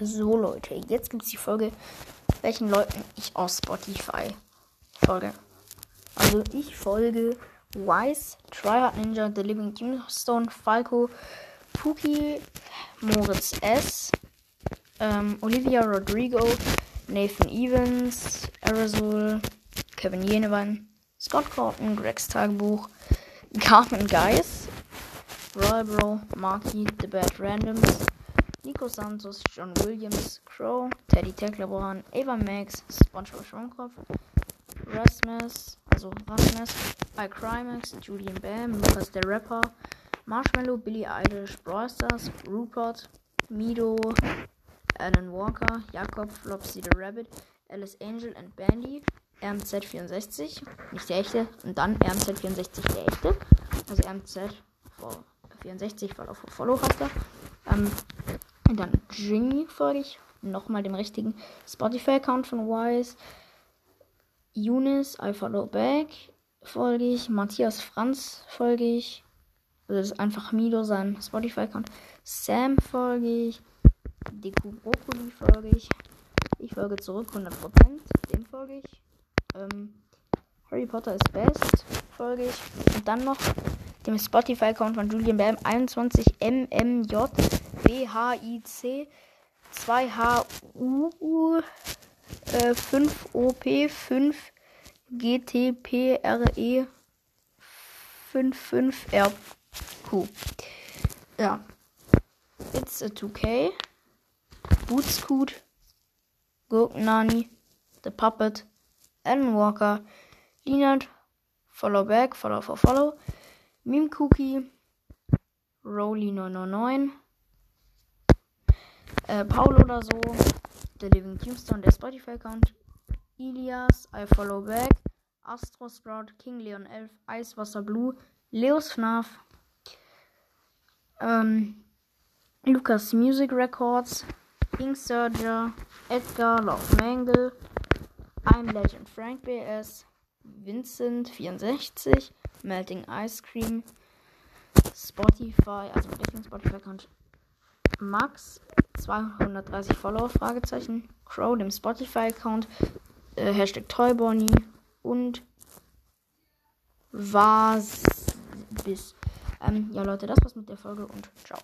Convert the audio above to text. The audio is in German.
So, Leute, jetzt gibt es die Folge, welchen Leuten ich aus Spotify folge. Also, ich folge Wise, Tryhard Ninja, The Living Tombstone, Falco, Pookie, Moritz S., ähm, Olivia Rodrigo, Nathan Evans, Aerosol, Kevin Jenewein, Scott Corton, Gregs Tagebuch, Carmen Geis, Royal Bro, Marky, The Bad Randoms, Nico Santos, John Williams, Crow, Teddy Teclaboran, Ava Max, SpongeBob Schwammkopf, Rasmus, also Rasmus, iCrimex, Julian Bam, Lukas der Rapper, Marshmallow, Billy Eilish, Brawl Rupert, Mido, Alan Walker, Jakob, Flopsy the Rabbit, Alice Angel and Bandy, RMZ64, nicht der echte, und dann RMZ64 der echte, also RMZ64, weil auf Follow er. Ähm, dann Jimmy folge ich, nochmal dem richtigen Spotify-Account von Wise. Eunice, I follow back, folge ich. Matthias Franz folge ich. Also das ist einfach Mido, sein Spotify-Account. Sam folge ich. Deku Brokkoli folge ich. Ich folge zurück 100%. Dem folge ich. Ähm, Harry Potter ist best. Folge ich. Und dann noch dem Spotify-Account von Julian Bam 21MMJ BHIC 2HU äh, 5OP 5 GTPRE 55RQ. Ja. It's a 2K. Bootscoot. Gurknani. The Puppet. Alan Walker. Leonard. Follow back. Follow for follow. Meme Cookie. Rolly 999. Äh, Paul oder so. Der Living Tombstone, der Spotify-Account. Ilias, I Follow Back. Astro Sprout, King Leon 11, Eiswasser Blue, Leos FNAF, ähm, Lucas Music Records, King Surger, Edgar, Love Mangle, I'm Legend Frank BS, Vincent 64, Melting Ice Cream, Spotify, also richtigen Spotify-Account, Max, 230 Follower, Fragezeichen, Crow, dem Spotify-Account, äh, Hashtag Toybonny. Und was bis. Ähm, ja, Leute, das war's mit der Folge und ciao.